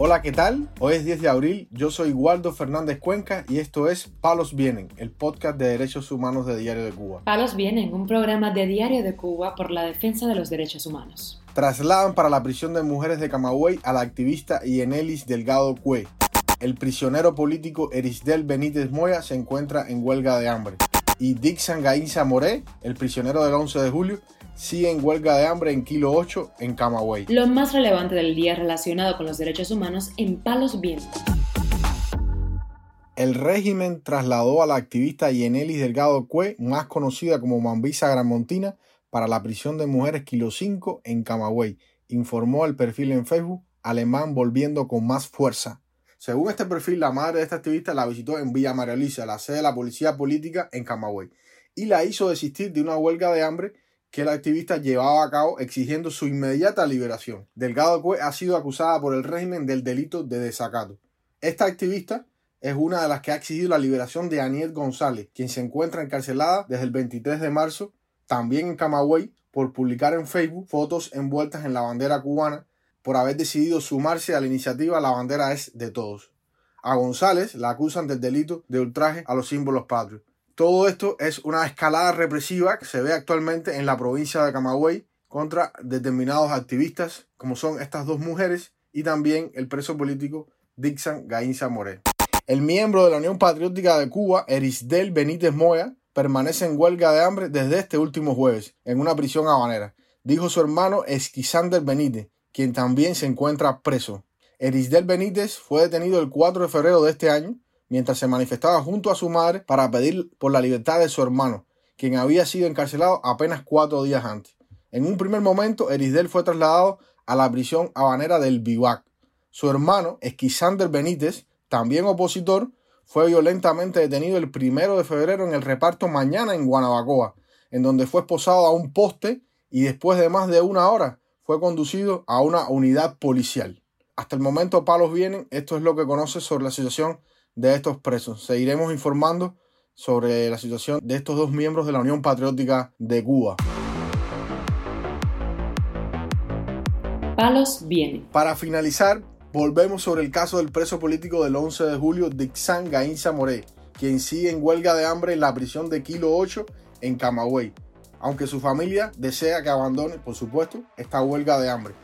Hola, ¿qué tal? Hoy es 10 de abril, yo soy Waldo Fernández Cuenca y esto es Palos Vienen, el podcast de derechos humanos de Diario de Cuba. Palos Vienen, un programa de Diario de Cuba por la defensa de los derechos humanos. Trasladan para la prisión de mujeres de Camagüey a la activista Yenelis Delgado Cue. El prisionero político Erisdel Benítez Moya se encuentra en huelga de hambre. Y Dixon Gainza Moré, el prisionero del 11 de julio, sigue en huelga de hambre en Kilo 8 en Camagüey. Lo más relevante del día relacionado con los derechos humanos en Palos Vientos. El régimen trasladó a la activista Yenelis Delgado Cue, más conocida como Mambisa Gramontina, para la prisión de mujeres Kilo 5 en Camagüey, informó el perfil en Facebook Alemán volviendo con más fuerza. Según este perfil, la madre de esta activista la visitó en Villa María Luisa, la sede de la policía política en Camagüey, y la hizo desistir de una huelga de hambre que la activista llevaba a cabo exigiendo su inmediata liberación. Delgado Cue ha sido acusada por el régimen del delito de desacato. Esta activista es una de las que ha exigido la liberación de Aniel González, quien se encuentra encarcelada desde el 23 de marzo, también en Camagüey, por publicar en Facebook fotos envueltas en la bandera cubana por haber decidido sumarse a la iniciativa La bandera es de todos. A González la acusan del delito de ultraje a los símbolos patrios. Todo esto es una escalada represiva que se ve actualmente en la provincia de Camagüey contra determinados activistas, como son estas dos mujeres y también el preso político Dixon Gainza Morel. El miembro de la Unión Patriótica de Cuba, Erisdel Benítez Moya, permanece en huelga de hambre desde este último jueves en una prisión habanera, dijo su hermano Esquisander Benítez, quien también se encuentra preso. Erisdel Benítez fue detenido el 4 de febrero de este año mientras se manifestaba junto a su madre para pedir por la libertad de su hermano, quien había sido encarcelado apenas cuatro días antes. En un primer momento, Erisdel fue trasladado a la prisión habanera del Bivac. Su hermano, Esquisander Benítez, también opositor, fue violentamente detenido el primero de febrero en el reparto mañana en Guanabacoa, en donde fue esposado a un poste y después de más de una hora fue conducido a una unidad policial. Hasta el momento palos vienen, esto es lo que conoce sobre la situación de estos presos. Seguiremos informando sobre la situación de estos dos miembros de la Unión Patriótica de Cuba. Palos viene. Para finalizar, volvemos sobre el caso del preso político del 11 de julio, Dixan Gainza Moré, quien sigue en huelga de hambre en la prisión de Kilo 8 en Camagüey, aunque su familia desea que abandone, por supuesto, esta huelga de hambre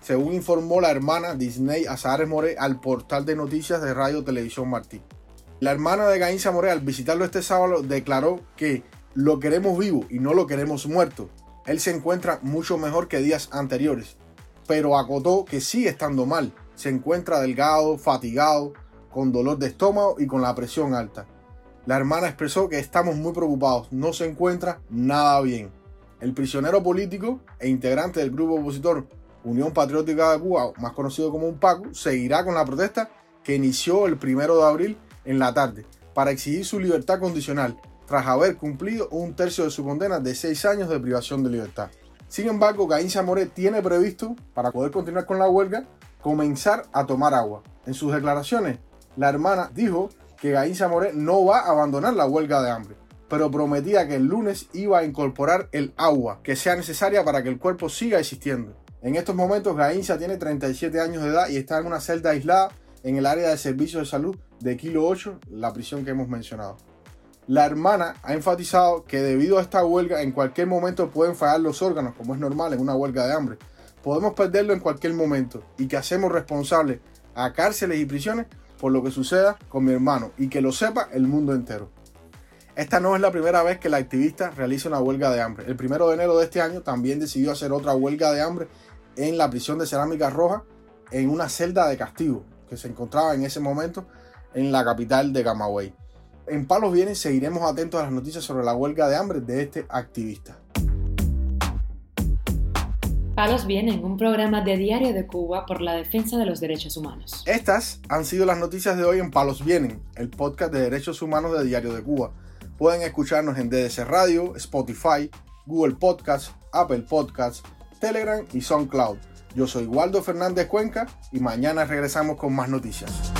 según informó la hermana Disney Azares More al portal de noticias de Radio Televisión Martí. La hermana de Gainza More al visitarlo este sábado declaró que lo queremos vivo y no lo queremos muerto. Él se encuentra mucho mejor que días anteriores, pero acotó que sigue estando mal. Se encuentra delgado, fatigado, con dolor de estómago y con la presión alta. La hermana expresó que estamos muy preocupados, no se encuentra nada bien. El prisionero político e integrante del grupo opositor Unión Patriótica de Cuba, más conocido como un PACU, seguirá con la protesta que inició el primero de abril en la tarde para exigir su libertad condicional tras haber cumplido un tercio de su condena de seis años de privación de libertad. Sin embargo, Gainza More tiene previsto, para poder continuar con la huelga, comenzar a tomar agua. En sus declaraciones, la hermana dijo que Gainza More no va a abandonar la huelga de hambre, pero prometía que el lunes iba a incorporar el agua que sea necesaria para que el cuerpo siga existiendo. En estos momentos, Gainza tiene 37 años de edad y está en una celda aislada en el área de servicios de salud de Kilo 8, la prisión que hemos mencionado. La hermana ha enfatizado que debido a esta huelga en cualquier momento pueden fallar los órganos, como es normal en una huelga de hambre. Podemos perderlo en cualquier momento y que hacemos responsables a cárceles y prisiones por lo que suceda con mi hermano y que lo sepa el mundo entero. Esta no es la primera vez que la activista realiza una huelga de hambre. El primero de enero de este año también decidió hacer otra huelga de hambre en la prisión de Cerámica Roja en una celda de castigo que se encontraba en ese momento en la capital de Camagüey. En Palos Vienes seguiremos atentos a las noticias sobre la huelga de hambre de este activista. Palos Vienen, un programa de Diario de Cuba por la defensa de los derechos humanos. Estas han sido las noticias de hoy en Palos Vienen, el podcast de derechos humanos de Diario de Cuba. Pueden escucharnos en DDC Radio, Spotify, Google Podcasts, Apple Podcasts, Telegram y SoundCloud. Yo soy Waldo Fernández Cuenca y mañana regresamos con más noticias.